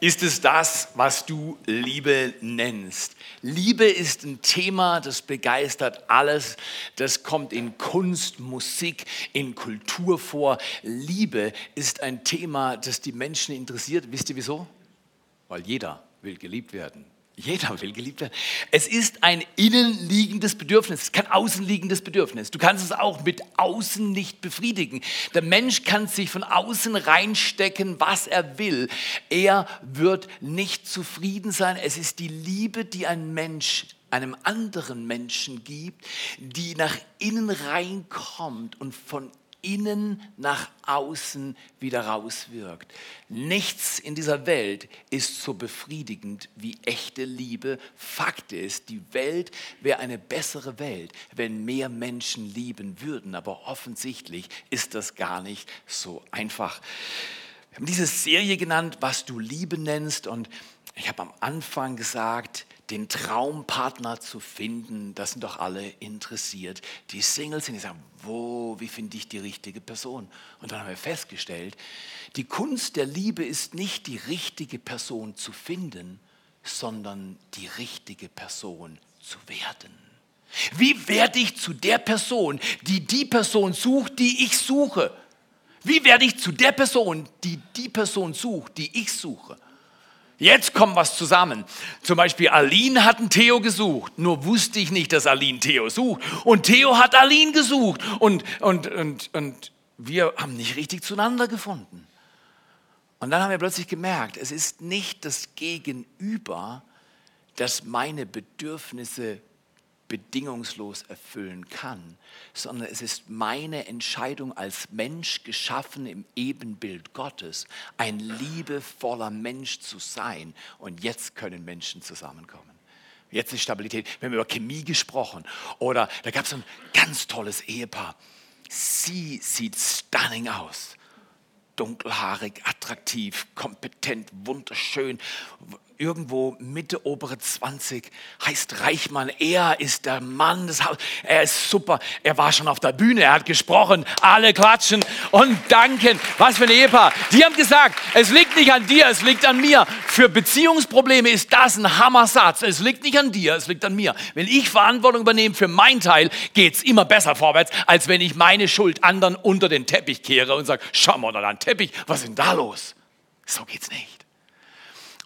ist es das, was du Liebe nennst. Liebe ist ein Thema, das begeistert alles. Das kommt in Kunst, Musik, in Kultur vor. Liebe ist ein Thema, das die Menschen interessiert. Wisst ihr wieso? Weil jeder will geliebt werden. Jeder will geliebt werden. Es ist ein innenliegendes Bedürfnis, kein außenliegendes Bedürfnis. Du kannst es auch mit außen nicht befriedigen. Der Mensch kann sich von außen reinstecken, was er will. Er wird nicht zufrieden sein. Es ist die Liebe, die ein Mensch einem anderen Menschen gibt, die nach innen reinkommt und von innen nach außen wieder rauswirkt. Nichts in dieser Welt ist so befriedigend wie echte Liebe. Fakt ist, die Welt wäre eine bessere Welt, wenn mehr Menschen lieben würden. Aber offensichtlich ist das gar nicht so einfach. Wir haben diese Serie genannt, was du Liebe nennst. Und ich habe am Anfang gesagt, den Traumpartner zu finden, das sind doch alle interessiert. Die Singles sind, die sagen, wo, wie finde ich die richtige Person? Und dann haben wir festgestellt, die Kunst der Liebe ist nicht die richtige Person zu finden, sondern die richtige Person zu werden. Wie werde ich zu der Person, die die Person sucht, die ich suche? Wie werde ich zu der Person, die die Person sucht, die ich suche? Jetzt kommt was zusammen. Zum Beispiel Aline hat einen Theo gesucht, nur wusste ich nicht, dass Aline Theo sucht. Und Theo hat Aline gesucht und, und, und, und wir haben nicht richtig zueinander gefunden. Und dann haben wir plötzlich gemerkt, es ist nicht das Gegenüber, das meine Bedürfnisse bedingungslos erfüllen kann, sondern es ist meine Entscheidung als Mensch geschaffen im Ebenbild Gottes, ein liebevoller Mensch zu sein. Und jetzt können Menschen zusammenkommen. Jetzt ist Stabilität. Wir haben über Chemie gesprochen. Oder da gab es ein ganz tolles Ehepaar. Sie sieht stunning aus. Dunkelhaarig, attraktiv, kompetent, wunderschön irgendwo Mitte, obere 20, heißt Reichmann. Er ist der Mann des Hauses. Er ist super. Er war schon auf der Bühne, er hat gesprochen. Alle klatschen und danken. Was für ein Ehepaar. Die haben gesagt, es liegt nicht an dir, es liegt an mir. Für Beziehungsprobleme ist das ein Hammersatz. Es liegt nicht an dir, es liegt an mir. Wenn ich Verantwortung übernehme für mein Teil, geht es immer besser vorwärts, als wenn ich meine Schuld anderen unter den Teppich kehre und sage, schau mal da an Teppich, was ist denn da los? So geht's nicht.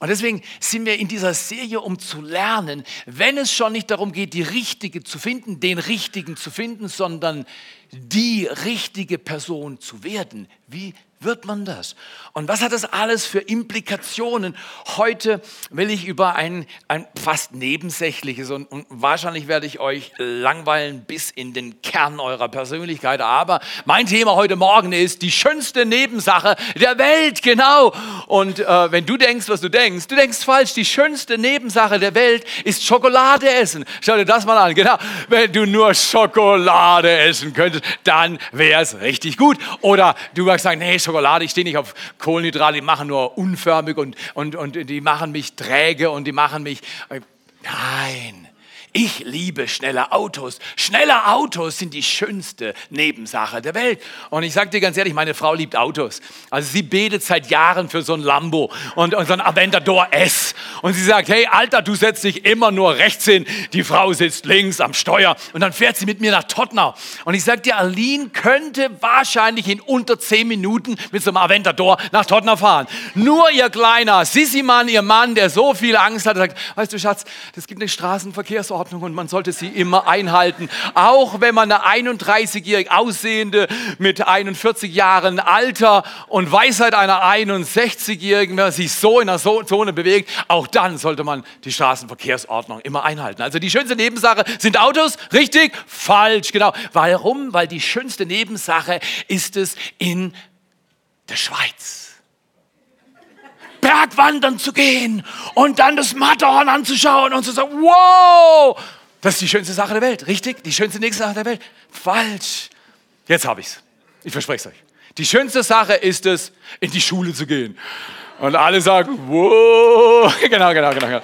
Und deswegen sind wir in dieser Serie, um zu lernen, wenn es schon nicht darum geht, die Richtige zu finden, den Richtigen zu finden, sondern die richtige Person zu werden. Wie wird man das? Und was hat das alles für Implikationen? Heute will ich über ein, ein fast nebensächliches und, und, wahrscheinlich werde ich euch langweilen bis in den Kern eurer Persönlichkeit. Aber mein Thema heute Morgen ist die schönste Nebensache der Welt, genau. Und äh, wenn du denkst, was du denkst, du denkst falsch. Die schönste Nebensache der Welt ist Schokolade essen. Schau dir das mal an, genau. Wenn du nur Schokolade essen könntest, dann wäre es richtig gut. Oder du magst sagen, nee, Schokolade ich stehe nicht auf Kohlenhydrate, die machen nur unförmig und, und, und die machen mich träge und die machen mich... Äh, nein, ich liebe schnelle Autos. Schnelle Autos sind die schönste Nebensache der Welt. Und ich sage dir ganz ehrlich, meine Frau liebt Autos. Also sie betet seit Jahren für so ein Lambo und, und so ein Aventador S. Und sie sagt, hey Alter, du setzt dich immer nur rechts hin. Die Frau sitzt links am Steuer. Und dann fährt sie mit mir nach Tottenau. Und ich sage dir, Aline könnte wahrscheinlich in unter zehn Minuten mit so einem Aventador nach Tottenau fahren. Nur ihr kleiner Sissi-Mann, ihr Mann, der so viel Angst hat, sagt, weißt du Schatz, es gibt eine Straßenverkehrsordnung Ordnung und man sollte sie immer einhalten. Auch wenn man eine 31-jährig aussehende mit 41 Jahren Alter und Weisheit einer 61-jährigen, wenn man sich so in einer Zone bewegt, auch dann sollte man die Straßenverkehrsordnung immer einhalten. Also die schönste Nebensache sind Autos, richtig? Falsch, genau. Warum? Weil die schönste Nebensache ist es in der Schweiz. Bergwandern zu gehen und dann das Matterhorn anzuschauen und zu sagen, wow, das ist die schönste Sache der Welt, richtig? Die schönste nächste Sache der Welt. Falsch. Jetzt habe ich es. Ich verspreche es euch. Die schönste Sache ist es, in die Schule zu gehen. Und alle sagen, wow, genau, genau, genau, genau.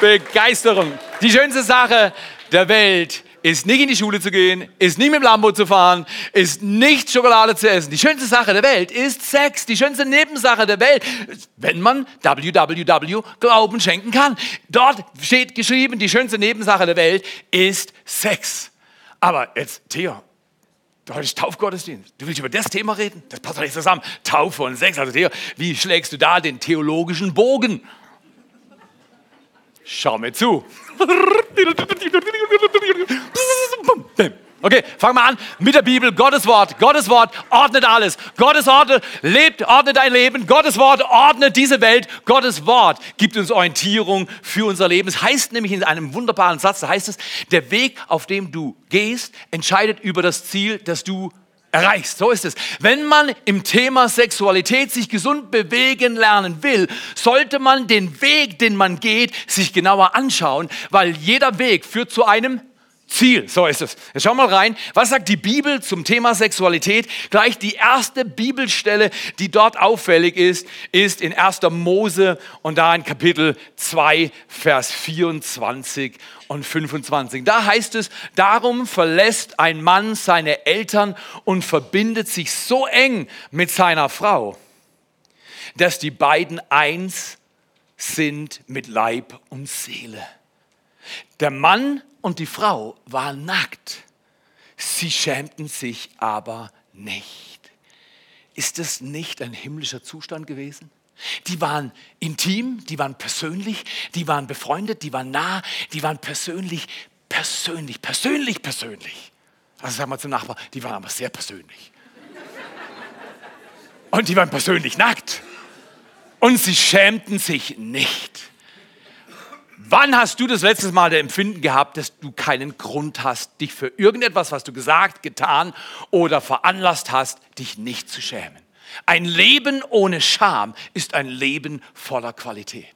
Begeisterung. Die schönste Sache der Welt ist nicht in die Schule zu gehen, ist nicht mit dem Lambo zu fahren, ist nicht Schokolade zu essen. Die schönste Sache der Welt ist Sex. Die schönste Nebensache der Welt, wenn man www Glauben schenken kann. Dort steht geschrieben, die schönste Nebensache der Welt ist Sex. Aber jetzt, Theo, Heute ist Taufgottesdienst. Du willst über das Thema reden? Das passt doch nicht zusammen. Taufe und Sex. Also Theo, wie schlägst du da den theologischen Bogen? Schau mir zu. Okay, fangen wir an mit der Bibel, Gottes Wort. Gottes Wort ordnet alles. Gottes Wort lebt, ordnet dein Leben. Gottes Wort ordnet diese Welt. Gottes Wort gibt uns Orientierung für unser Leben. Es heißt nämlich in einem wunderbaren Satz, da heißt es, der Weg, auf dem du gehst, entscheidet über das Ziel, das du erreichst. So ist es. Wenn man im Thema Sexualität sich gesund bewegen lernen will, sollte man den Weg, den man geht, sich genauer anschauen, weil jeder Weg führt zu einem Ziel. So ist es. Jetzt schauen wir mal rein. Was sagt die Bibel zum Thema Sexualität? Gleich die erste Bibelstelle, die dort auffällig ist, ist in 1. Mose und da in Kapitel 2, Vers 24 und 25. Da heißt es, darum verlässt ein Mann seine Eltern und verbindet sich so eng mit seiner Frau, dass die beiden eins sind mit Leib und Seele. Der Mann und die Frau waren nackt. Sie schämten sich aber nicht. Ist das nicht ein himmlischer Zustand gewesen? Die waren intim, die waren persönlich, die waren befreundet, die waren nah, die waren persönlich, persönlich, persönlich, persönlich. Also sagen wir zum Nachbar, die waren aber sehr persönlich. Und die waren persönlich nackt. Und sie schämten sich nicht. Wann hast du das letzte Mal der Empfinden gehabt, dass du keinen Grund hast, dich für irgendetwas, was du gesagt, getan oder veranlasst hast, dich nicht zu schämen? Ein Leben ohne Scham ist ein Leben voller Qualität.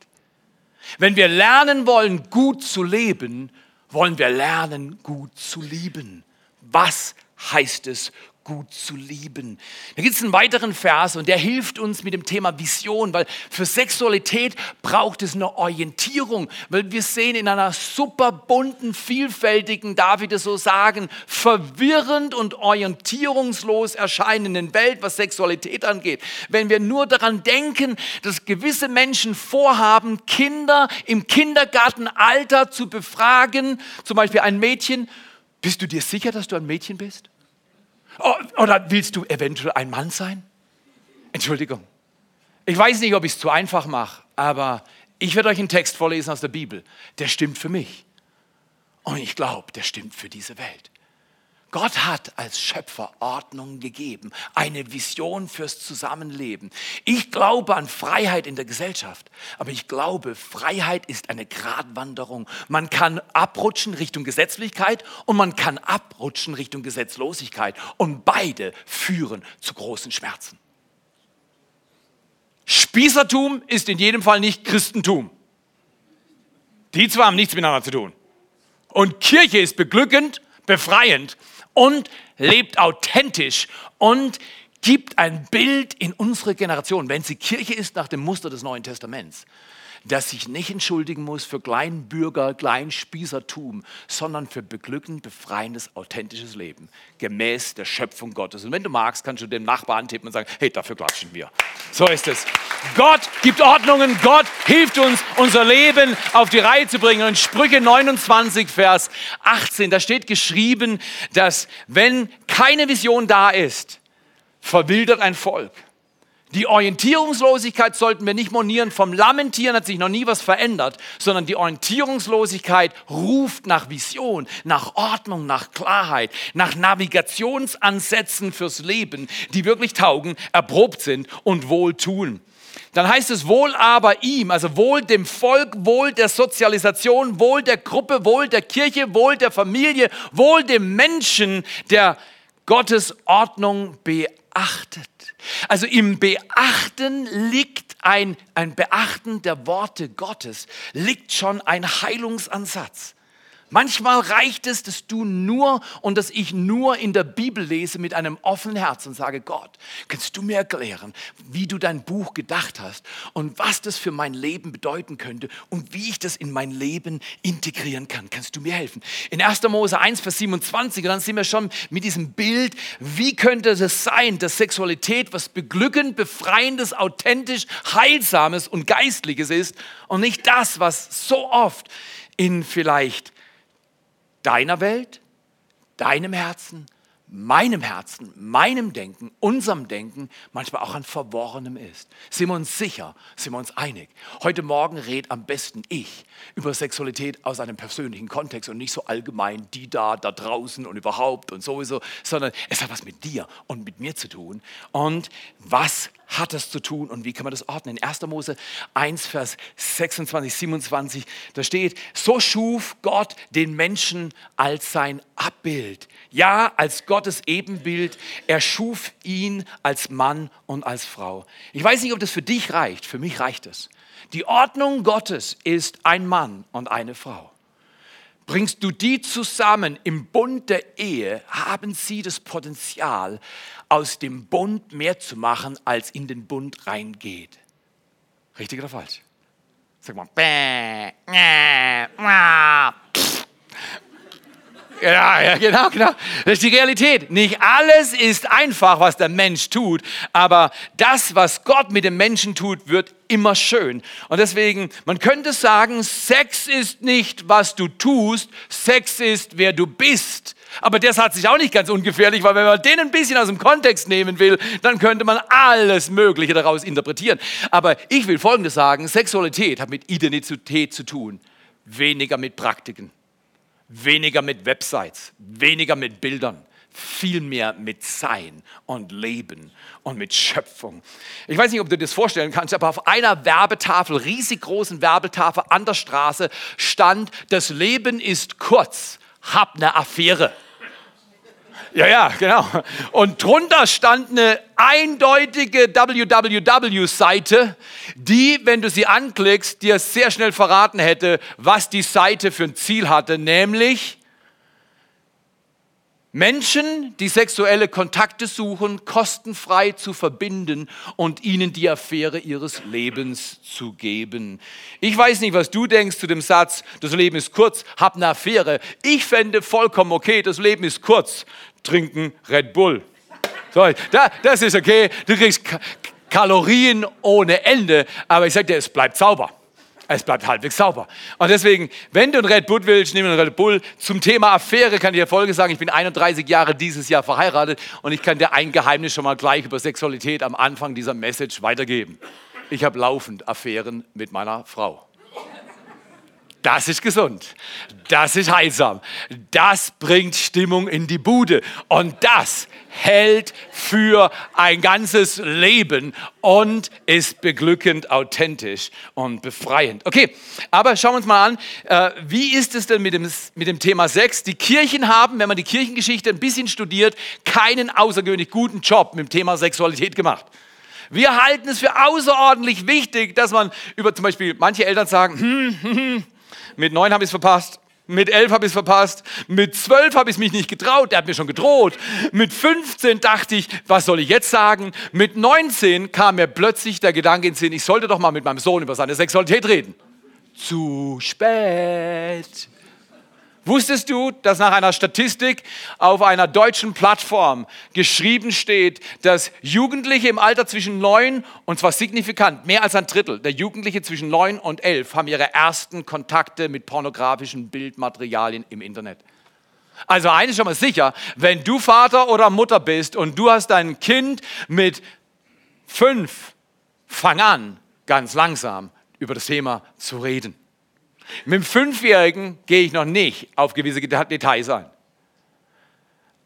Wenn wir lernen wollen, gut zu leben, wollen wir lernen, gut zu lieben. Was heißt es, gut zu lieben. Da gibt es einen weiteren Vers und der hilft uns mit dem Thema Vision, weil für Sexualität braucht es eine Orientierung, weil wir sehen in einer super bunten, vielfältigen, darf ich das so sagen, verwirrend und orientierungslos erscheinenden Welt, was Sexualität angeht. Wenn wir nur daran denken, dass gewisse Menschen vorhaben, Kinder im Kindergartenalter zu befragen, zum Beispiel ein Mädchen, bist du dir sicher, dass du ein Mädchen bist? Oh, oder willst du eventuell ein Mann sein? Entschuldigung. Ich weiß nicht, ob ich es zu einfach mache, aber ich werde euch einen Text vorlesen aus der Bibel. Der stimmt für mich. Und ich glaube, der stimmt für diese Welt. Gott hat als Schöpfer Ordnung gegeben, eine Vision fürs Zusammenleben. Ich glaube an Freiheit in der Gesellschaft, aber ich glaube, Freiheit ist eine Gratwanderung. Man kann abrutschen Richtung Gesetzlichkeit und man kann abrutschen Richtung Gesetzlosigkeit und beide führen zu großen Schmerzen. Spießertum ist in jedem Fall nicht Christentum. Die zwei haben nichts miteinander zu tun. Und Kirche ist beglückend, befreiend und lebt authentisch und gibt ein Bild in unsere Generation, wenn sie Kirche ist nach dem Muster des Neuen Testaments, dass sich nicht entschuldigen muss für Kleinbürger, Kleinspießertum, sondern für beglückend, befreiendes, authentisches Leben, gemäß der Schöpfung Gottes. Und wenn du magst, kannst du dem Nachbarn tippen und sagen, hey, dafür klatschen wir. So ist es. Gott gibt Ordnungen, Gott hilft uns, unser Leben auf die Reihe zu bringen. Und Sprüche 29, Vers 18, da steht geschrieben, dass wenn keine Vision da ist, verwildert ein Volk. Die Orientierungslosigkeit sollten wir nicht monieren. Vom Lamentieren hat sich noch nie was verändert, sondern die Orientierungslosigkeit ruft nach Vision, nach Ordnung, nach Klarheit, nach Navigationsansätzen fürs Leben, die wirklich taugen, erprobt sind und wohl tun. Dann heißt es wohl aber ihm, also wohl dem Volk, wohl der Sozialisation, wohl der Gruppe, wohl der Kirche, wohl der Familie, wohl dem Menschen, der Gottes Ordnung beachtet. Also im Beachten liegt ein, ein Beachten der Worte Gottes, liegt schon ein Heilungsansatz. Manchmal reicht es, dass du nur und dass ich nur in der Bibel lese mit einem offenen Herz und sage, Gott, kannst du mir erklären, wie du dein Buch gedacht hast und was das für mein Leben bedeuten könnte und wie ich das in mein Leben integrieren kann. Kannst du mir helfen? In 1. Mose 1, Vers 27, und dann sind wir schon mit diesem Bild, wie könnte es sein, dass Sexualität was beglückend, befreiendes, authentisch, heilsames und geistliches ist und nicht das, was so oft in vielleicht deiner Welt, deinem Herzen, meinem Herzen, meinem Denken, unserem Denken, manchmal auch an Verworrenem ist. Sind wir uns sicher, sind wir uns einig. Heute Morgen red am besten ich über Sexualität aus einem persönlichen Kontext und nicht so allgemein die da, da draußen und überhaupt und sowieso, sondern es hat was mit dir und mit mir zu tun. Und was hat das zu tun und wie kann man das ordnen? In 1. Mose 1, Vers 26, 27, da steht, so schuf Gott den Menschen als sein Abbild. Ja, als Gottes Ebenbild. Er schuf ihn als Mann und als Frau. Ich weiß nicht, ob das für dich reicht. Für mich reicht es. Die Ordnung Gottes ist ein Mann und eine Frau. Bringst du die zusammen im Bund der Ehe, haben sie das Potenzial, aus dem Bund mehr zu machen, als in den Bund reingeht. Richtig oder falsch? Sag mal. Ja, ja, genau, genau. Das ist die Realität. Nicht alles ist einfach, was der Mensch tut, aber das, was Gott mit dem Menschen tut, wird immer schön. Und deswegen, man könnte sagen, Sex ist nicht, was du tust, Sex ist, wer du bist. Aber das hat sich auch nicht ganz ungefährlich, weil wenn man den ein bisschen aus dem Kontext nehmen will, dann könnte man alles Mögliche daraus interpretieren. Aber ich will Folgendes sagen, Sexualität hat mit Identität zu tun, weniger mit Praktiken weniger mit Websites, weniger mit Bildern, viel mehr mit Sein und Leben und mit Schöpfung. Ich weiß nicht, ob du dir das vorstellen kannst, aber auf einer Werbetafel, riesig großen Werbetafel an der Straße stand, das Leben ist kurz, hab eine Affäre. Ja, ja, genau. Und drunter stand eine eindeutige www-Seite, die, wenn du sie anklickst, dir sehr schnell verraten hätte, was die Seite für ein Ziel hatte, nämlich Menschen, die sexuelle Kontakte suchen, kostenfrei zu verbinden und ihnen die Affäre ihres Lebens zu geben. Ich weiß nicht, was du denkst zu dem Satz, das Leben ist kurz, hab eine Affäre. Ich fände vollkommen okay, das Leben ist kurz, trinken Red Bull. So, da, das ist okay, du kriegst Kalorien ohne Ende, aber ich sage dir, es bleibt sauber. Es bleibt halbwegs sauber. Und deswegen, wenn du ein Red Bull willst, nimm einen Red Bull. Zum Thema Affäre kann ich dir Folge sagen. Ich bin 31 Jahre dieses Jahr verheiratet und ich kann dir ein Geheimnis schon mal gleich über Sexualität am Anfang dieser Message weitergeben. Ich habe laufend Affären mit meiner Frau. Das ist gesund. Das ist heilsam. Das bringt Stimmung in die Bude. Und das hält für ein ganzes Leben und ist beglückend, authentisch und befreiend. Okay, aber schauen wir uns mal an, äh, wie ist es denn mit dem, mit dem Thema Sex? Die Kirchen haben, wenn man die Kirchengeschichte ein bisschen studiert, keinen außergewöhnlich guten Job mit dem Thema Sexualität gemacht. Wir halten es für außerordentlich wichtig, dass man über zum Beispiel manche Eltern sagen, hm, hm, hm, mit neun habe ich es verpasst. Mit elf habe ich es verpasst. Mit zwölf habe ich mich nicht getraut. Der hat mir schon gedroht. Mit 15 dachte ich, was soll ich jetzt sagen? Mit 19 kam mir plötzlich der Gedanke in den Sinn, ich sollte doch mal mit meinem Sohn über seine Sexualität reden. Zu spät. Wusstest du, dass nach einer Statistik auf einer deutschen Plattform geschrieben steht, dass Jugendliche im Alter zwischen neun und zwar signifikant, mehr als ein Drittel der Jugendliche zwischen neun und elf haben ihre ersten Kontakte mit pornografischen Bildmaterialien im Internet. Also eines schon mal sicher, wenn du Vater oder Mutter bist und du hast dein Kind mit fünf, fang an, ganz langsam über das Thema zu reden. Mit dem Fünfjährigen gehe ich noch nicht auf gewisse Details ein.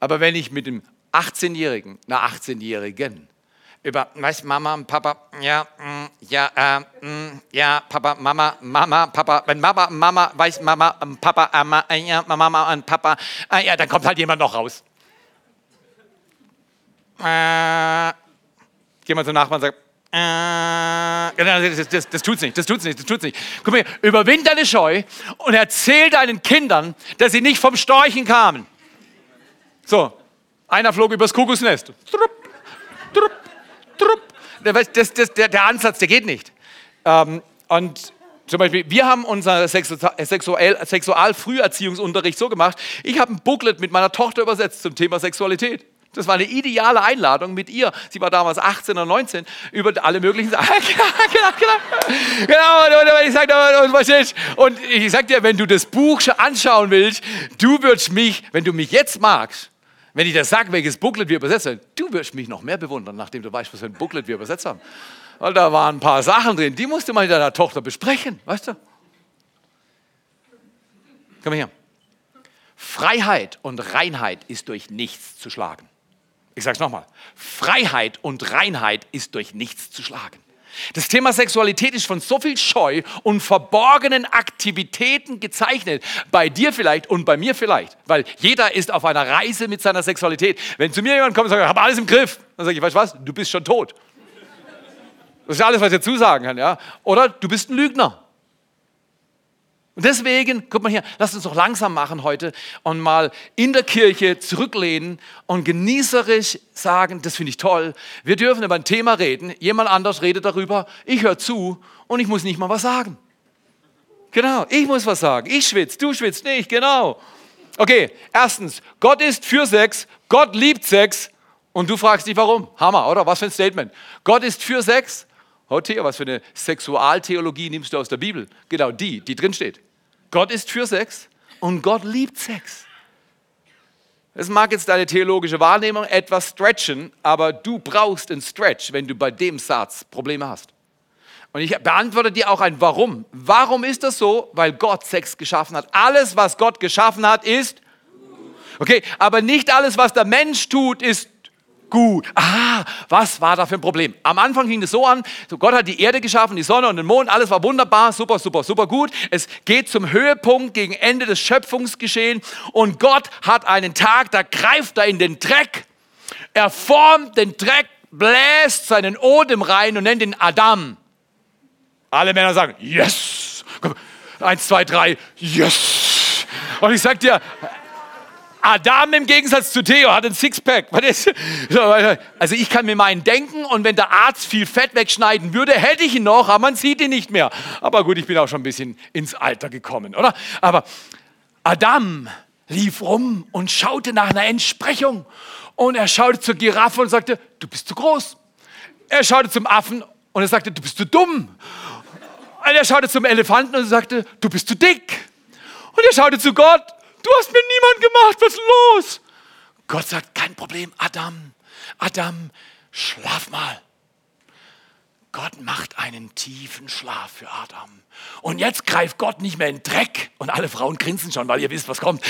Aber wenn ich mit dem 18-Jährigen, einer 18-Jährigen, über, weißt Mama und Papa, ja, mm, ja, äh, mm, ja, Papa, Mama, Mama, Papa, wenn Mama, Mama, weiß Mama, und Papa, äh, ja, Mama und Papa, äh, ja, dann kommt halt jemand noch raus. Äh, geh mal zum Nachbarn und sag, äh, das, das, das tut's nicht, das tut's nicht, das tut's nicht. Guck mal, überwind deine Scheu und erzähl deinen Kindern, dass sie nicht vom Storchen kamen. So, einer flog übers Kuckucksnest. Trupp, trupp, trupp. Das, das, der, der Ansatz, der geht nicht. Ähm, und zum Beispiel, wir haben unseren Sexual Sexualfrüherziehungsunterricht so gemacht, ich habe ein Booklet mit meiner Tochter übersetzt zum Thema Sexualität. Das war eine ideale Einladung mit ihr. Sie war damals 18 oder 19 über alle möglichen Sachen. genau, genau, genau. genau und, ich sag, und ich sag dir, wenn du das Buch anschauen willst, du würdest mich, wenn du mich jetzt magst, wenn ich dir sage, welches Booklet wir übersetzt haben, du wirst mich noch mehr bewundern, nachdem du weißt, was für ein Booklet wir übersetzt haben. Weil da waren ein paar Sachen drin, die musste man mit deiner Tochter besprechen, weißt du? Komm her. Freiheit und Reinheit ist durch nichts zu schlagen. Ich sage es nochmal. Freiheit und Reinheit ist durch nichts zu schlagen. Das Thema Sexualität ist von so viel Scheu und verborgenen Aktivitäten gezeichnet. Bei dir vielleicht und bei mir vielleicht. Weil jeder ist auf einer Reise mit seiner Sexualität. Wenn zu mir jemand kommt und sagt, ich habe alles im Griff, dann sage ich, weißt du was, du bist schon tot. Das ist alles, was ich dazu sagen kann. Ja? Oder du bist ein Lügner. Und deswegen, guck mal hier, lass uns doch langsam machen heute und mal in der Kirche zurücklehnen und genießerisch sagen, das finde ich toll. Wir dürfen über ein Thema reden, jemand anders redet darüber, ich höre zu und ich muss nicht mal was sagen. Genau, ich muss was sagen. Ich schwitze, du schwitzt nicht, genau. Okay, erstens, Gott ist für Sex, Gott liebt Sex und du fragst dich warum. Hammer, oder? Was für ein Statement. Gott ist für Sex, Oh Theo, was für eine Sexualtheologie nimmst du aus der Bibel? Genau die, die drin steht. Gott ist für Sex und Gott liebt Sex. Es mag jetzt deine theologische Wahrnehmung etwas stretchen, aber du brauchst einen Stretch, wenn du bei dem Satz Probleme hast. Und ich beantworte dir auch ein Warum. Warum ist das so? Weil Gott Sex geschaffen hat. Alles, was Gott geschaffen hat, ist Okay, aber nicht alles, was der Mensch tut, ist gut. Ah, was war da für ein Problem? Am Anfang ging es so an, so Gott hat die Erde geschaffen, die Sonne und den Mond, alles war wunderbar, super, super, super gut. Es geht zum Höhepunkt gegen Ende des Schöpfungsgeschehen und Gott hat einen Tag, da greift er in den Dreck, er formt den Dreck, bläst seinen Odem rein und nennt ihn Adam. Alle Männer sagen, yes. Eins, zwei, drei, yes. Und ich sag dir, Adam im Gegensatz zu Theo hat ein Sixpack. Also ich kann mir meinen denken und wenn der Arzt viel Fett wegschneiden würde, hätte ich ihn noch, aber man sieht ihn nicht mehr. Aber gut, ich bin auch schon ein bisschen ins Alter gekommen, oder? Aber Adam lief rum und schaute nach einer Entsprechung und er schaute zur Giraffe und sagte, du bist zu groß. Er schaute zum Affen und er sagte, du bist zu dumm. Und er schaute zum Elefanten und sagte, du bist zu dick. Und er schaute zu Gott Du hast mir niemand gemacht, was ist los? Gott sagt, kein Problem, Adam, Adam, schlaf mal. Gott macht einen tiefen Schlaf für Adam. Und jetzt greift Gott nicht mehr in Dreck. Und alle Frauen grinsen schon, weil ihr wisst, was kommt.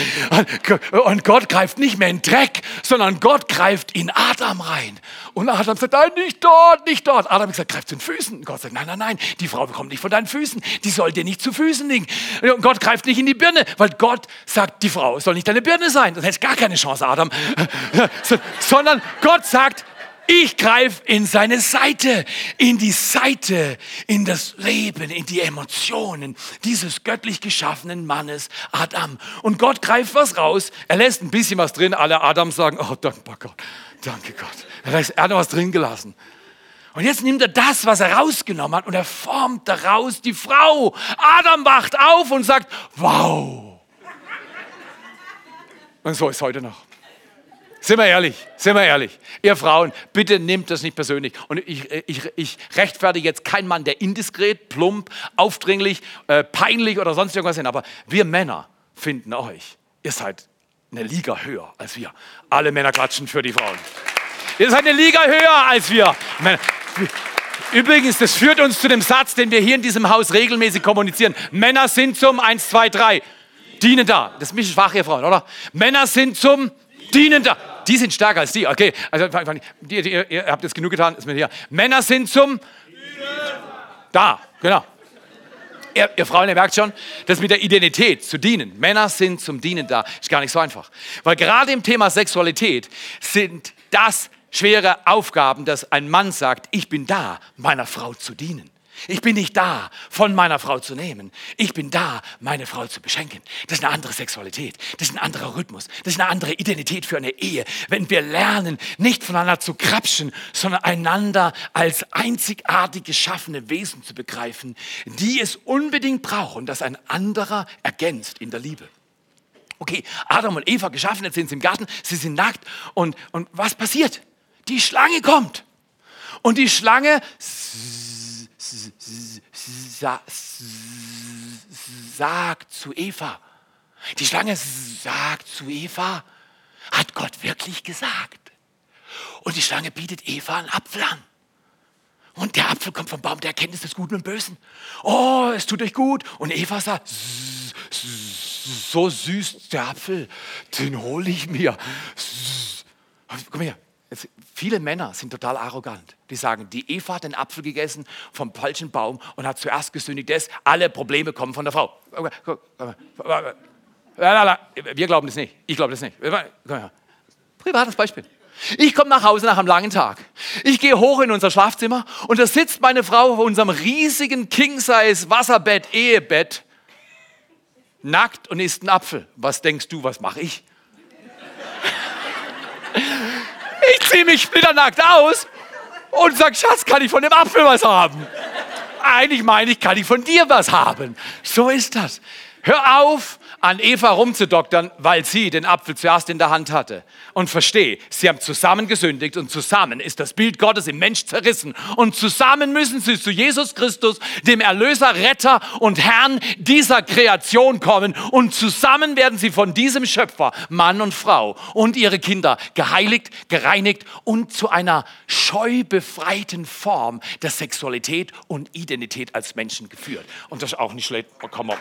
Und Gott greift nicht mehr in Dreck, sondern Gott greift in Adam rein. Und Adam sagt, nein, nicht dort, nicht dort. Adam hat gesagt, greift zu den Füßen. Und Gott sagt, nein, nein, nein, die Frau bekommt nicht von deinen Füßen. Die soll dir nicht zu Füßen liegen. Und Gott greift nicht in die Birne, weil Gott sagt, die Frau soll nicht deine Birne sein. Das heißt gar keine Chance, Adam. Sondern Gott sagt, ich greife in seine Seite, in die Seite, in das Leben, in die Emotionen dieses göttlich geschaffenen Mannes Adam. Und Gott greift was raus. Er lässt ein bisschen was drin. Alle Adams sagen, oh, dankbar Gott, danke Gott. Er hat was drin gelassen. Und jetzt nimmt er das, was er rausgenommen hat, und er formt daraus die Frau. Adam wacht auf und sagt, wow. Und so ist heute noch. Sind wir ehrlich, sind wir ehrlich. Ihr Frauen, bitte nehmt das nicht persönlich. Und ich, ich, ich rechtfertige jetzt keinen Mann, der indiskret, plump, aufdringlich, äh, peinlich oder sonst irgendwas sind. Aber wir Männer finden euch. Ihr seid eine Liga höher als wir. Alle Männer klatschen für die Frauen. Ihr seid eine Liga höher als wir. Übrigens, das führt uns zu dem Satz, den wir hier in diesem Haus regelmäßig kommunizieren. Männer sind zum 1, 2, 3. Dienen da. Das ist ein schwach, ihr Frauen, oder? Männer sind zum Dienen da die sind stärker als die. Okay, also die, die, ihr, habt jetzt genug getan. Ist mir hier. Männer sind zum da, genau. Ihr, ihr, Frauen, ihr merkt schon, das mit der Identität zu dienen. Männer sind zum Dienen da. Ist gar nicht so einfach. Weil gerade im Thema Sexualität sind das schwere Aufgaben, dass ein Mann sagt, ich bin da, meiner Frau zu dienen. Ich bin nicht da, von meiner Frau zu nehmen. Ich bin da, meine Frau zu beschenken. Das ist eine andere Sexualität. Das ist ein anderer Rhythmus. Das ist eine andere Identität für eine Ehe. Wenn wir lernen, nicht voneinander zu krapschen, sondern einander als einzigartig geschaffene Wesen zu begreifen, die es unbedingt brauchen, dass ein anderer ergänzt in der Liebe. Okay, Adam und Eva geschaffen, jetzt sind sie im Garten, sie sind nackt und, und was passiert? Die Schlange kommt. Und die Schlange sagt zu Eva, die Schlange sagt zu Eva, hat Gott wirklich gesagt. Und die Schlange bietet Eva einen Apfel an. Und der Apfel kommt vom Baum der Erkenntnis des Guten und Bösen. Oh, es tut euch gut. Und Eva sagt, so süß der Apfel, den hole ich mir. Komm her, Jetzt, viele Männer sind total arrogant. Die sagen, die Eva hat den Apfel gegessen vom falschen Baum und hat zuerst gesündigt. Das, alle Probleme kommen von der Frau. Wir glauben das nicht. Ich glaube das nicht. Privates Beispiel. Ich komme nach Hause nach einem langen Tag. Ich gehe hoch in unser Schlafzimmer und da sitzt meine Frau auf unserem riesigen King-Size-Wasserbett, Ehebett, nackt und isst einen Apfel. Was denkst du, was mache ich? Ich ziehe mich splitternackt aus und sage, Schatz, kann ich von dem Apfel was haben? Eigentlich meine ich, kann ich von dir was haben? So ist das. Hör auf, an Eva rumzudoktern, weil sie den Apfel zuerst in der Hand hatte. Und verstehe, sie haben zusammen gesündigt und zusammen ist das Bild Gottes im Mensch zerrissen. Und zusammen müssen sie zu Jesus Christus, dem Erlöser, Retter und Herrn dieser Kreation kommen. Und zusammen werden sie von diesem Schöpfer, Mann und Frau und ihre Kinder geheiligt, gereinigt und zu einer scheubefreiten Form der Sexualität und Identität als Menschen geführt. Und das ist auch nicht schlecht. Oh, come on.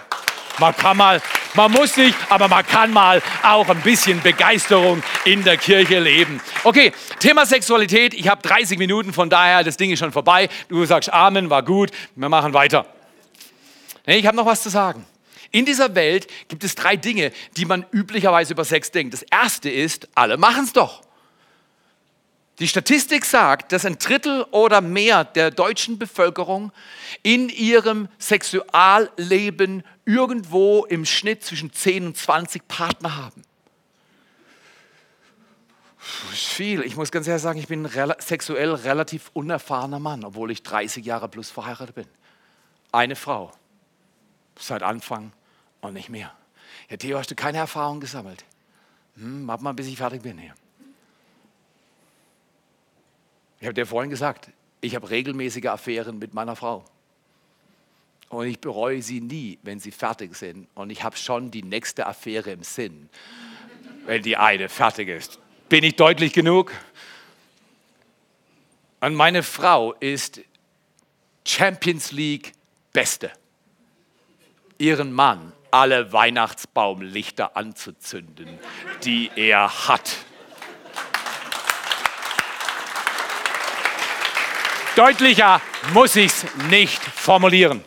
Man kann mal, man muss nicht, aber man kann mal auch ein bisschen Begeisterung in der Kirche leben. Okay, Thema Sexualität. Ich habe 30 Minuten, von daher, das Ding ist schon vorbei. Du sagst Amen, war gut, wir machen weiter. Ich habe noch was zu sagen. In dieser Welt gibt es drei Dinge, die man üblicherweise über Sex denkt. Das erste ist, alle machen es doch. Die Statistik sagt, dass ein Drittel oder mehr der deutschen Bevölkerung in ihrem Sexualleben irgendwo im Schnitt zwischen 10 und 20 Partner haben. Das ist viel. Ich muss ganz ehrlich sagen, ich bin ein sexuell relativ unerfahrener Mann, obwohl ich 30 Jahre plus verheiratet bin. Eine Frau. Seit Anfang und nicht mehr. Ja, Theo, hast du keine Erfahrung gesammelt? Hm, warte mal, bis ich fertig bin hier. Ich habe dir vorhin gesagt, ich habe regelmäßige Affären mit meiner Frau. Und ich bereue sie nie, wenn sie fertig sind. Und ich habe schon die nächste Affäre im Sinn, wenn die eine fertig ist. Bin ich deutlich genug? Und meine Frau ist Champions League Beste. Ihren Mann alle Weihnachtsbaumlichter anzuzünden, die er hat. Deutlicher muss ich es nicht formulieren.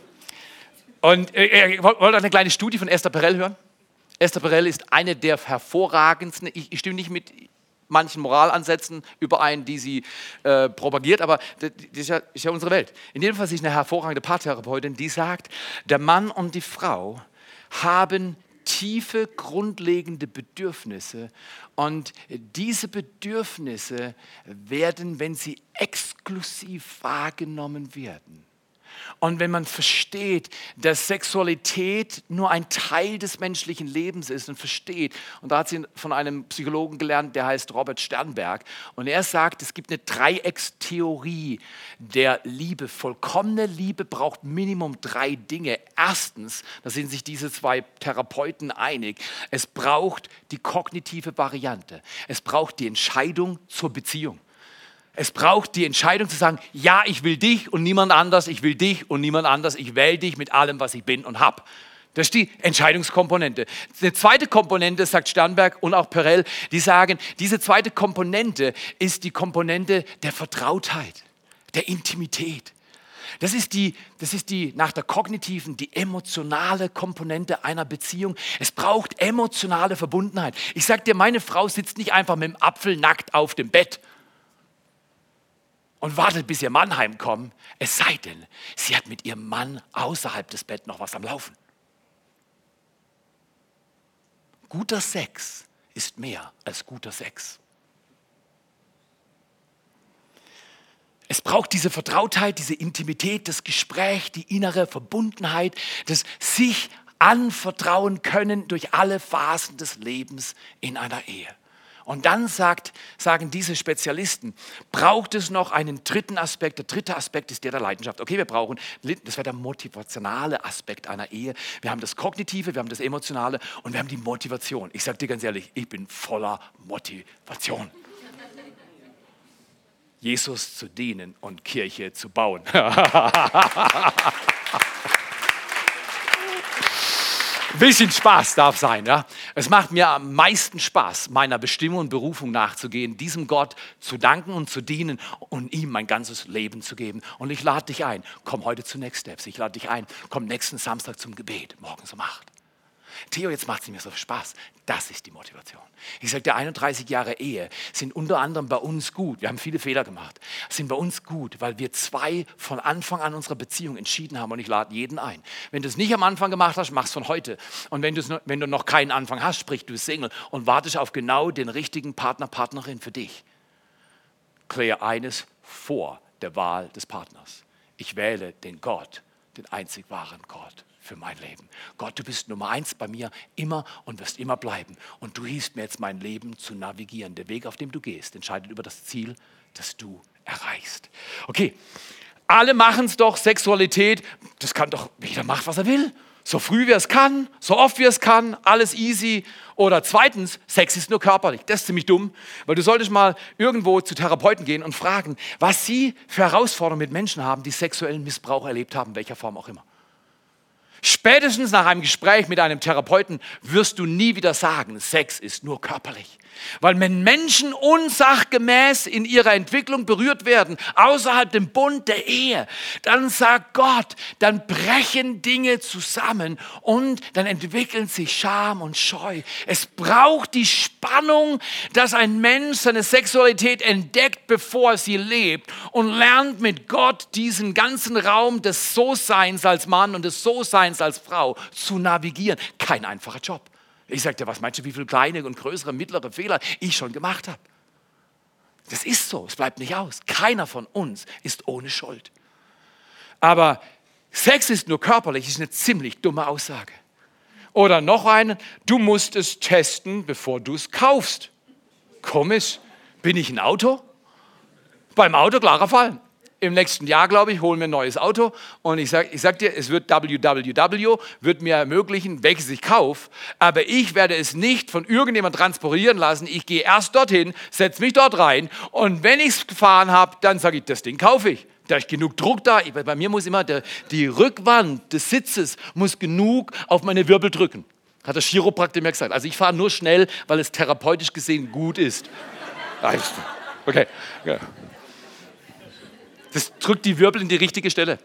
Und äh, wollt ihr eine kleine Studie von Esther Perel hören? Esther Perel ist eine der hervorragendsten, ich, ich stimme nicht mit manchen Moralansätzen überein, die sie äh, propagiert, aber das ist ja, ist ja unsere Welt. In jedem Fall ist sie eine hervorragende Paartherapeutin, die sagt, der Mann und die Frau haben tiefe, grundlegende Bedürfnisse. Und diese Bedürfnisse werden, wenn sie exklusiv wahrgenommen werden, und wenn man versteht, dass Sexualität nur ein Teil des menschlichen Lebens ist und versteht, und da hat sie von einem Psychologen gelernt, der heißt Robert Sternberg, und er sagt, es gibt eine Dreieckstheorie der Liebe. Vollkommene Liebe braucht Minimum drei Dinge. Erstens, da sind sich diese zwei Therapeuten einig, es braucht die kognitive Variante. Es braucht die Entscheidung zur Beziehung. Es braucht die Entscheidung zu sagen, ja, ich will dich und niemand anders, ich will dich und niemand anders, ich wähle dich mit allem, was ich bin und habe. Das ist die Entscheidungskomponente. Eine zweite Komponente, sagt Sternberg und auch Perel, die sagen, diese zweite Komponente ist die Komponente der Vertrautheit, der Intimität. Das ist die, das ist die nach der kognitiven, die emotionale Komponente einer Beziehung. Es braucht emotionale Verbundenheit. Ich sage dir, meine Frau sitzt nicht einfach mit dem Apfel nackt auf dem Bett und wartet, bis ihr Mann heimkommt. Es sei denn, sie hat mit ihrem Mann außerhalb des Betts noch was am Laufen. Guter Sex ist mehr als guter Sex. Es braucht diese Vertrautheit, diese Intimität, das Gespräch, die innere Verbundenheit, das sich anvertrauen können durch alle Phasen des Lebens in einer Ehe. Und dann sagt, sagen diese Spezialisten, braucht es noch einen dritten Aspekt. Der dritte Aspekt ist der der Leidenschaft. Okay, wir brauchen, das wäre der motivationale Aspekt einer Ehe. Wir haben das Kognitive, wir haben das Emotionale und wir haben die Motivation. Ich sage dir ganz ehrlich, ich bin voller Motivation. Jesus zu dienen und Kirche zu bauen. bisschen Spaß darf sein. Ja? Es macht mir am meisten Spaß, meiner Bestimmung und Berufung nachzugehen, diesem Gott zu danken und zu dienen und ihm mein ganzes Leben zu geben. Und ich lade dich ein, komm heute zu Next Steps. Ich lade dich ein, komm nächsten Samstag zum Gebet, morgens um 8. Theo, jetzt macht es mir so viel Spaß. Das ist die Motivation. Ich sage dir, 31 Jahre Ehe sind unter anderem bei uns gut. Wir haben viele Fehler gemacht. Sind bei uns gut, weil wir zwei von Anfang an unserer Beziehung entschieden haben. Und ich lade jeden ein. Wenn du es nicht am Anfang gemacht hast, mach es von heute. Und wenn, wenn du noch keinen Anfang hast, sprich du Single und wartest auf genau den richtigen Partner, Partnerin für dich. Kläre eines vor der Wahl des Partners. Ich wähle den Gott, den einzig wahren Gott für mein Leben. Gott, du bist Nummer eins bei mir immer und wirst immer bleiben. Und du hilfst mir jetzt mein Leben zu navigieren. Der Weg, auf dem du gehst, entscheidet über das Ziel, das du erreichst. Okay, alle machen es doch, Sexualität, das kann doch, jeder macht, was er will. So früh wie er es kann, so oft wie er es kann, alles easy. Oder zweitens, Sex ist nur körperlich. Das ist ziemlich dumm, weil du solltest mal irgendwo zu Therapeuten gehen und fragen, was sie für Herausforderungen mit Menschen haben, die sexuellen Missbrauch erlebt haben, welcher Form auch immer. Spätestens nach einem Gespräch mit einem Therapeuten wirst du nie wieder sagen, Sex ist nur körperlich. Weil wenn Menschen unsachgemäß in ihrer Entwicklung berührt werden, außerhalb dem Bund der Ehe, dann sagt Gott, dann brechen Dinge zusammen und dann entwickeln sich Scham und Scheu. Es braucht die Spannung, dass ein Mensch seine Sexualität entdeckt, bevor er sie lebt und lernt mit Gott diesen ganzen Raum des So-Seins als Mann und des So-Seins als Frau zu navigieren. Kein einfacher Job. Ich sagte, was meinst du, wie viele kleine und größere, mittlere Fehler ich schon gemacht habe? Das ist so, es bleibt nicht aus. Keiner von uns ist ohne Schuld. Aber Sex ist nur körperlich, ist eine ziemlich dumme Aussage. Oder noch eine, du musst es testen, bevor du es kaufst. Komisch, bin ich ein Auto? Beim Auto klarer Fall im nächsten Jahr, glaube ich, holen wir ein neues Auto. Und ich sage ich sag dir, es wird WWW, wird mir ermöglichen, welches ich kaufe. Aber ich werde es nicht von irgendjemand transportieren lassen. Ich gehe erst dorthin, setze mich dort rein. Und wenn ich es gefahren habe, dann sage ich, das Ding kaufe ich. Da ist genug Druck da. Bei mir muss immer der, die Rückwand des Sitzes muss genug auf meine Wirbel drücken. Hat der Chiropraktiker mir gesagt. Also ich fahre nur schnell, weil es therapeutisch gesehen gut ist. Okay. Ja. Das drückt die Wirbel in die richtige Stelle.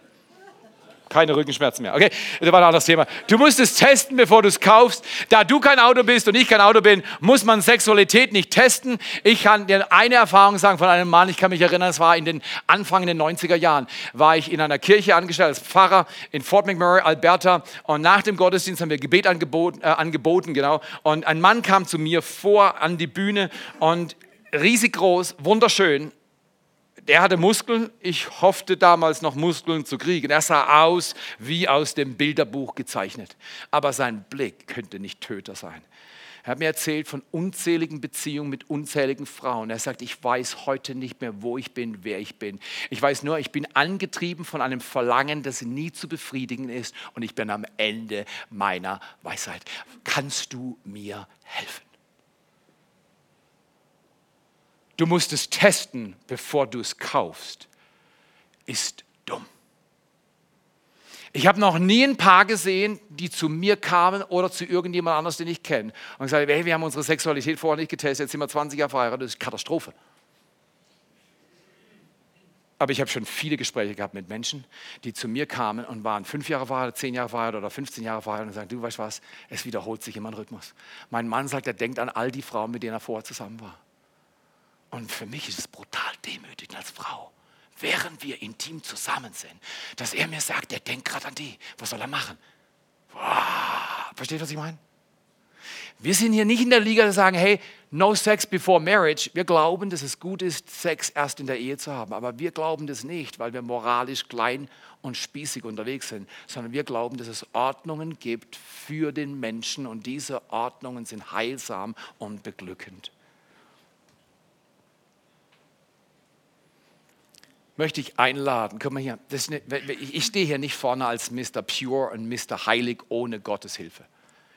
Keine Rückenschmerzen mehr. Okay, das war ein anderes Thema. Du musst es testen, bevor du es kaufst. Da du kein Auto bist und ich kein Auto bin, muss man Sexualität nicht testen. Ich kann dir eine Erfahrung sagen von einem Mann. Ich kann mich erinnern, es war in den Anfang in den 90er Jahren, war ich in einer Kirche angestellt als Pfarrer in Fort McMurray, Alberta. Und nach dem Gottesdienst haben wir Gebet angeboten, äh, angeboten genau. Und ein Mann kam zu mir vor an die Bühne und riesig groß, wunderschön, der hatte Muskeln, ich hoffte damals noch Muskeln zu kriegen. Er sah aus wie aus dem Bilderbuch gezeichnet. Aber sein Blick könnte nicht Töter sein. Er hat mir erzählt von unzähligen Beziehungen mit unzähligen Frauen. Er sagt, ich weiß heute nicht mehr, wo ich bin, wer ich bin. Ich weiß nur, ich bin angetrieben von einem Verlangen, das nie zu befriedigen ist und ich bin am Ende meiner Weisheit. Kannst du mir helfen? Du musst es testen, bevor du es kaufst, ist dumm. Ich habe noch nie ein Paar gesehen, die zu mir kamen oder zu irgendjemand anders, den ich kenne, und gesagt, hey, wir haben unsere Sexualität vorher nicht getestet, jetzt sind wir 20 Jahre verheiratet, das ist Katastrophe. Aber ich habe schon viele Gespräche gehabt mit Menschen, die zu mir kamen und waren fünf Jahre verheiratet, zehn Jahre verheiratet oder 15 Jahre verheiratet und sagen, du weißt was, es wiederholt sich immer ein Rhythmus. Mein Mann sagt, er denkt an all die Frauen, mit denen er vorher zusammen war. Und für mich ist es brutal demütigend als Frau, während wir intim zusammen sind, dass er mir sagt, er denkt gerade an die. Was soll er machen? Wow. Versteht, was ich meine? Wir sind hier nicht in der Liga, zu sagen, hey, no sex before marriage. Wir glauben, dass es gut ist, Sex erst in der Ehe zu haben. Aber wir glauben das nicht, weil wir moralisch klein und spießig unterwegs sind, sondern wir glauben, dass es Ordnungen gibt für den Menschen und diese Ordnungen sind heilsam und beglückend. Möchte ich einladen. Guck mal hier, eine, ich stehe hier nicht vorne als Mr. Pure und Mr. Heilig ohne Gottes Hilfe.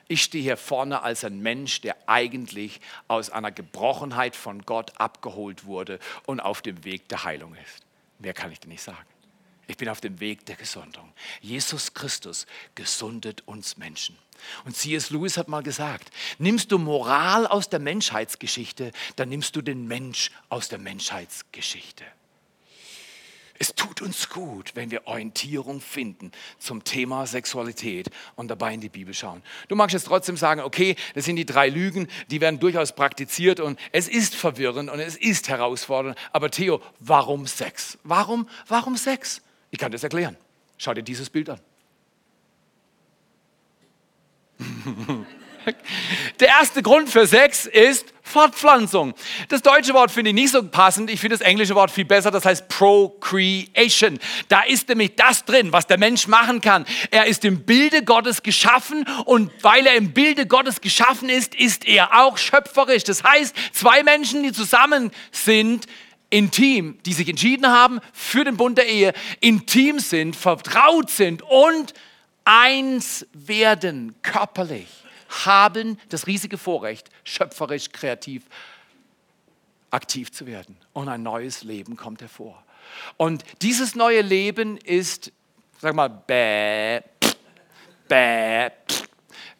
Ich stehe hier vorne als ein Mensch, der eigentlich aus einer Gebrochenheit von Gott abgeholt wurde und auf dem Weg der Heilung ist. Mehr kann ich dir nicht sagen. Ich bin auf dem Weg der Gesundung. Jesus Christus gesundet uns Menschen. Und C.S. Lewis hat mal gesagt, nimmst du Moral aus der Menschheitsgeschichte, dann nimmst du den Mensch aus der Menschheitsgeschichte. Es tut uns gut, wenn wir Orientierung finden zum Thema Sexualität und dabei in die Bibel schauen. Du magst jetzt trotzdem sagen, okay, das sind die drei Lügen, die werden durchaus praktiziert und es ist verwirrend und es ist herausfordernd. Aber Theo, warum Sex? Warum, warum Sex? Ich kann das erklären. Schau dir dieses Bild an. Der erste Grund für Sex ist Fortpflanzung. Das deutsche Wort finde ich nicht so passend. Ich finde das englische Wort viel besser. Das heißt Procreation. Da ist nämlich das drin, was der Mensch machen kann. Er ist im Bilde Gottes geschaffen und weil er im Bilde Gottes geschaffen ist, ist er auch schöpferisch. Das heißt, zwei Menschen, die zusammen sind, intim, die sich entschieden haben für den Bund der Ehe, intim sind, vertraut sind und eins werden körperlich haben das riesige Vorrecht, schöpferisch, kreativ aktiv zu werden. Und ein neues Leben kommt hervor. Und dieses neue Leben ist, sag mal, bäh, bäh,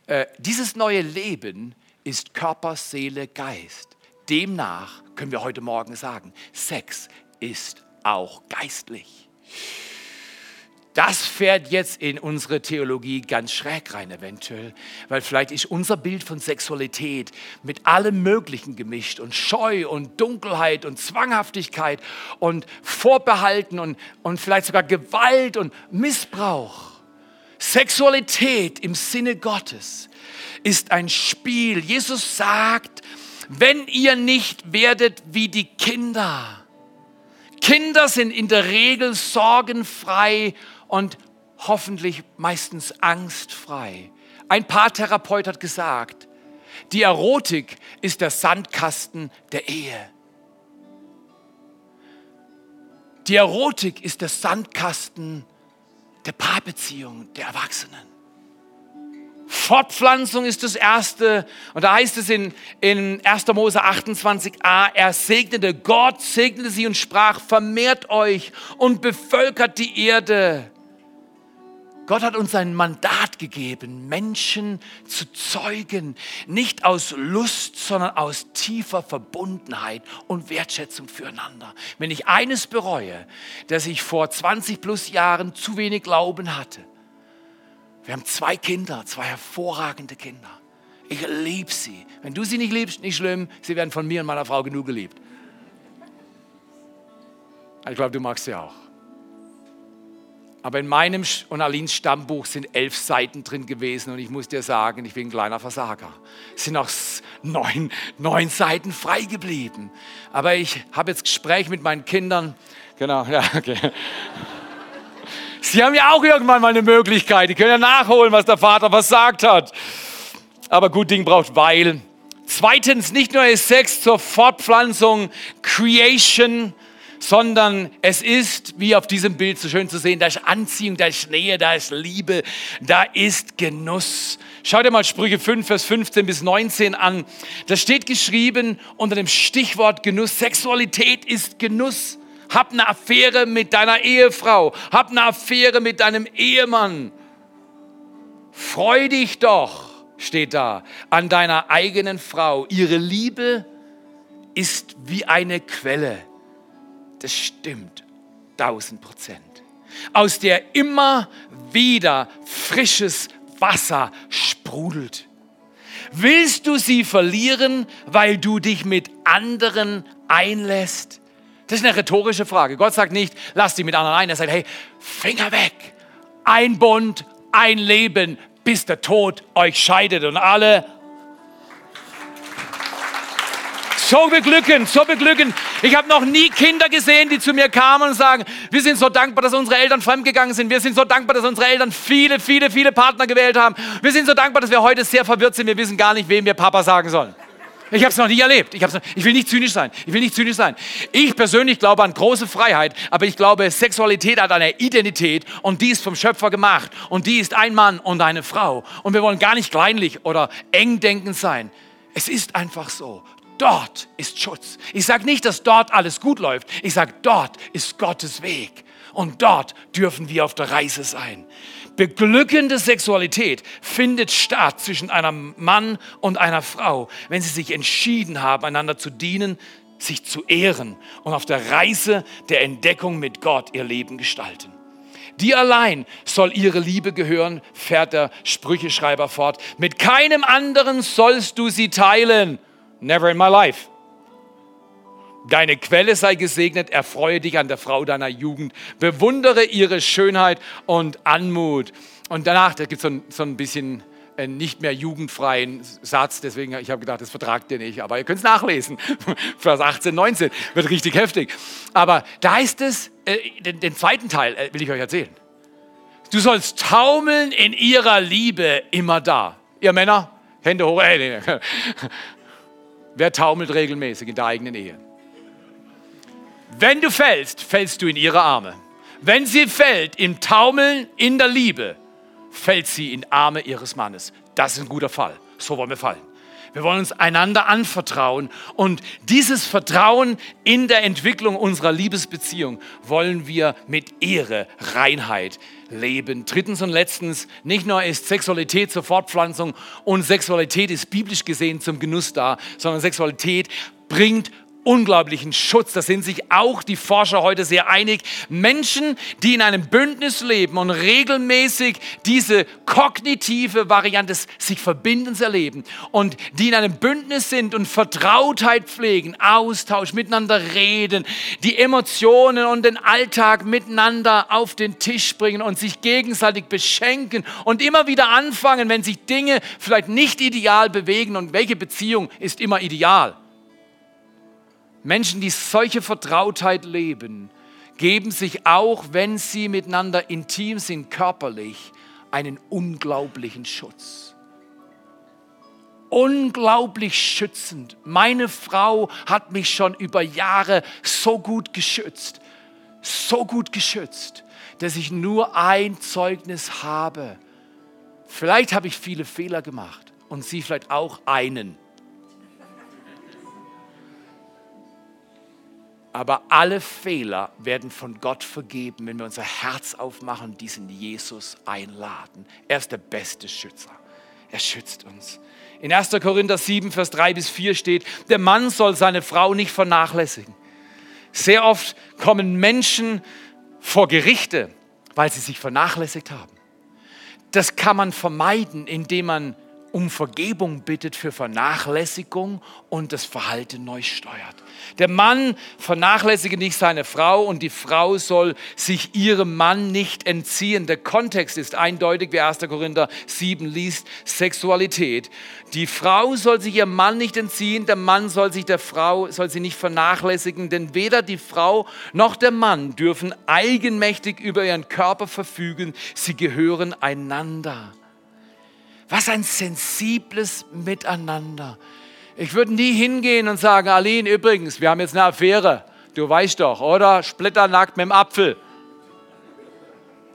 äh, dieses neue Leben ist Körper, Seele, Geist. Demnach können wir heute Morgen sagen, Sex ist auch geistlich. Das fährt jetzt in unsere Theologie ganz schräg rein eventuell, weil vielleicht ist unser Bild von Sexualität mit allem Möglichen gemischt und Scheu und Dunkelheit und Zwanghaftigkeit und Vorbehalten und, und vielleicht sogar Gewalt und Missbrauch. Sexualität im Sinne Gottes ist ein Spiel. Jesus sagt, wenn ihr nicht werdet wie die Kinder, Kinder sind in der Regel sorgenfrei und hoffentlich meistens angstfrei. Ein Paartherapeut hat gesagt, die Erotik ist der Sandkasten der Ehe. Die Erotik ist der Sandkasten der Paarbeziehung der Erwachsenen. Fortpflanzung ist das Erste. Und da heißt es in, in 1. Mose 28a, er segnete, Gott segnete sie und sprach, vermehrt euch und bevölkert die Erde. Gott hat uns ein Mandat gegeben, Menschen zu zeugen, nicht aus Lust, sondern aus tiefer Verbundenheit und Wertschätzung füreinander. Wenn ich eines bereue, dass ich vor 20 plus Jahren zu wenig Glauben hatte. Wir haben zwei Kinder, zwei hervorragende Kinder. Ich liebe sie. Wenn du sie nicht liebst, nicht schlimm, sie werden von mir und meiner Frau genug geliebt. Ich glaube, du magst sie auch. Aber in meinem und Alins Stammbuch sind elf Seiten drin gewesen und ich muss dir sagen, ich bin ein kleiner Versager. Es sind noch neun, neun Seiten frei geblieben. Aber ich habe jetzt Gespräch mit meinen Kindern. Genau, ja, okay. Sie haben ja auch irgendwann mal eine Möglichkeit. Die können ja nachholen, was der Vater versagt hat. Aber gut Ding braucht Weil. Zweitens, nicht nur ist Sex zur Fortpflanzung, Creation, sondern es ist, wie auf diesem Bild so schön zu sehen, da ist Anziehung, da ist Nähe, da ist Liebe, da ist Genuss. Schau dir mal Sprüche 5, Vers 15 bis 19 an. Da steht geschrieben unter dem Stichwort Genuss, Sexualität ist Genuss. Hab eine Affäre mit deiner Ehefrau, hab eine Affäre mit deinem Ehemann. Freu dich doch, steht da, an deiner eigenen Frau. Ihre Liebe ist wie eine Quelle das stimmt, tausend Prozent. Aus der immer wieder frisches Wasser sprudelt. Willst du sie verlieren, weil du dich mit anderen einlässt? Das ist eine rhetorische Frage. Gott sagt nicht, lass die mit anderen ein. Er sagt, hey, Finger weg. Ein Bund, ein Leben, bis der Tod euch scheidet. Und alle so beglückend, so beglückend. Ich habe noch nie Kinder gesehen, die zu mir kamen und sagen, wir sind so dankbar, dass unsere Eltern fremdgegangen sind. Wir sind so dankbar, dass unsere Eltern viele, viele, viele Partner gewählt haben. Wir sind so dankbar, dass wir heute sehr verwirrt sind. Wir wissen gar nicht, wem wir Papa sagen sollen. Ich habe es noch nie erlebt. Ich, ich, will nicht zynisch sein. Ich will nicht zynisch sein. Ich persönlich glaube an große Freiheit, aber ich glaube, Sexualität hat eine Identität und die ist vom Schöpfer gemacht und die ist ein Mann und eine Frau. Und wir wollen gar nicht kleinlich oder engdenkend sein. Es ist einfach so. Dort ist Schutz. Ich sage nicht, dass dort alles gut läuft. Ich sage, dort ist Gottes Weg. Und dort dürfen wir auf der Reise sein. Beglückende Sexualität findet statt zwischen einem Mann und einer Frau, wenn sie sich entschieden haben, einander zu dienen, sich zu ehren und auf der Reise der Entdeckung mit Gott ihr Leben gestalten. Die allein soll ihre Liebe gehören, fährt der Sprücheschreiber fort. Mit keinem anderen sollst du sie teilen. Never in my life. Deine Quelle sei gesegnet, erfreue dich an der Frau deiner Jugend, bewundere ihre Schönheit und Anmut. Und danach, da gibt es so, so ein bisschen einen nicht mehr jugendfreien Satz, deswegen ich habe gedacht, das vertragt ihr nicht, aber ihr könnt es nachlesen. Vers 18, 19 wird richtig heftig. Aber da heißt es, äh, den, den, zweiten Teil äh, will ich euch erzählen. Du sollst taumeln in ihrer Liebe immer da. Ihr Männer, Hände hoch. Äh, nee, nee. Wer taumelt regelmäßig in der eigenen Ehe? Wenn du fällst, fällst du in ihre Arme. Wenn sie fällt im Taumeln in der Liebe, fällt sie in Arme ihres Mannes. Das ist ein guter Fall. So wollen wir fallen. Wir wollen uns einander anvertrauen und dieses Vertrauen in der Entwicklung unserer Liebesbeziehung wollen wir mit Ehre, Reinheit leben. Drittens und letztens, nicht nur ist Sexualität zur Fortpflanzung und Sexualität ist biblisch gesehen zum Genuss da, sondern Sexualität bringt unglaublichen Schutz. Da sind sich auch die Forscher heute sehr einig. Menschen, die in einem Bündnis leben und regelmäßig diese kognitive Variante des sich Verbindens erleben und die in einem Bündnis sind und Vertrautheit pflegen, Austausch, miteinander reden, die Emotionen und den Alltag miteinander auf den Tisch bringen und sich gegenseitig beschenken und immer wieder anfangen, wenn sich Dinge vielleicht nicht ideal bewegen und welche Beziehung ist immer ideal? Menschen, die solche Vertrautheit leben, geben sich auch, wenn sie miteinander intim sind, körperlich, einen unglaublichen Schutz. Unglaublich schützend. Meine Frau hat mich schon über Jahre so gut geschützt, so gut geschützt, dass ich nur ein Zeugnis habe. Vielleicht habe ich viele Fehler gemacht und sie vielleicht auch einen. Aber alle Fehler werden von Gott vergeben, wenn wir unser Herz aufmachen und diesen Jesus einladen. Er ist der beste Schützer. Er schützt uns. In 1. Korinther 7, Vers 3 bis 4 steht, der Mann soll seine Frau nicht vernachlässigen. Sehr oft kommen Menschen vor Gerichte, weil sie sich vernachlässigt haben. Das kann man vermeiden, indem man um Vergebung bittet für Vernachlässigung und das Verhalten neu steuert. Der Mann vernachlässige nicht seine Frau und die Frau soll sich ihrem Mann nicht entziehen. Der Kontext ist eindeutig, wie 1. Korinther 7 liest, Sexualität. Die Frau soll sich ihrem Mann nicht entziehen, der Mann soll sich der Frau, soll sie nicht vernachlässigen, denn weder die Frau noch der Mann dürfen eigenmächtig über ihren Körper verfügen, sie gehören einander. Was ein sensibles Miteinander. Ich würde nie hingehen und sagen, Aline, übrigens, wir haben jetzt eine Affäre. Du weißt doch, oder? Splitternackt mit dem Apfel.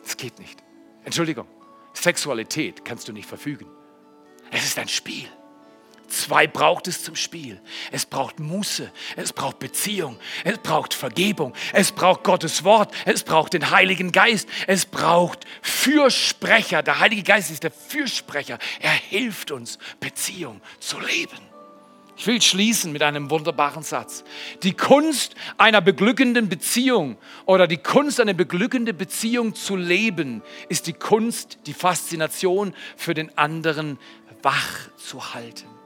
Das geht nicht. Entschuldigung, Sexualität kannst du nicht verfügen. Es ist ein Spiel. Zwei braucht es zum Spiel. Es braucht Muße, es braucht Beziehung, es braucht Vergebung, es braucht Gottes Wort, es braucht den Heiligen Geist, es braucht Fürsprecher. Der Heilige Geist ist der Fürsprecher. Er hilft uns, Beziehung zu leben. Ich will schließen mit einem wunderbaren Satz. Die Kunst einer beglückenden Beziehung oder die Kunst, eine beglückende Beziehung zu leben, ist die Kunst, die Faszination für den anderen wach zu halten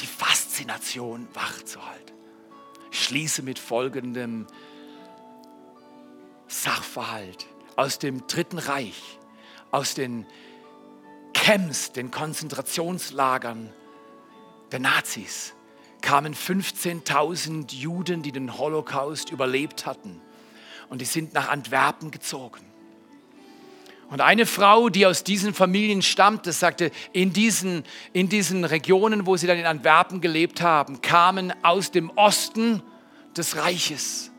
die Faszination wachzuhalten. Ich schließe mit folgendem Sachverhalt aus dem Dritten Reich, aus den Camps, den Konzentrationslagern der Nazis, kamen 15.000 Juden, die den Holocaust überlebt hatten. Und die sind nach Antwerpen gezogen. Und eine Frau, die aus diesen Familien stammt, das sagte, in diesen, in diesen Regionen, wo sie dann in Antwerpen gelebt haben, kamen aus dem Osten des Reiches,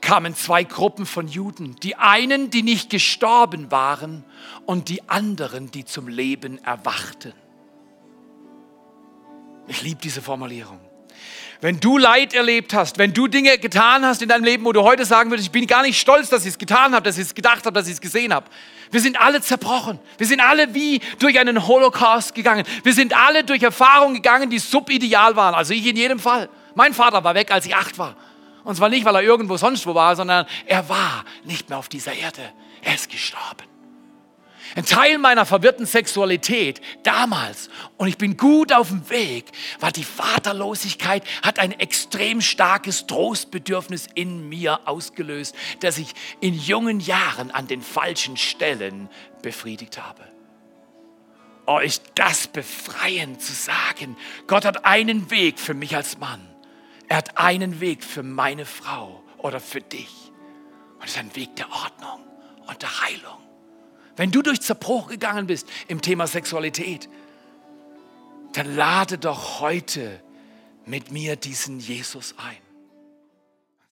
kamen zwei Gruppen von Juden. Die einen, die nicht gestorben waren und die anderen, die zum Leben erwachten. Ich liebe diese Formulierung. Wenn du Leid erlebt hast, wenn du Dinge getan hast in deinem Leben, wo du heute sagen würdest, ich bin gar nicht stolz, dass ich es getan habe, dass ich es gedacht habe, dass ich es gesehen habe. Wir sind alle zerbrochen. Wir sind alle wie durch einen Holocaust gegangen. Wir sind alle durch Erfahrungen gegangen, die subideal waren. Also ich in jedem Fall. Mein Vater war weg, als ich acht war. Und zwar nicht, weil er irgendwo sonst wo war, sondern er war nicht mehr auf dieser Erde. Er ist gestorben. Ein Teil meiner verwirrten Sexualität damals, und ich bin gut auf dem Weg, war die Vaterlosigkeit, hat ein extrem starkes Trostbedürfnis in mir ausgelöst, das ich in jungen Jahren an den falschen Stellen befriedigt habe. Oh, ist das befreiend zu sagen, Gott hat einen Weg für mich als Mann. Er hat einen Weg für meine Frau oder für dich. Und es ist ein Weg der Ordnung und der Heilung. Wenn du durch Zerbruch gegangen bist im Thema Sexualität, dann lade doch heute mit mir diesen Jesus ein.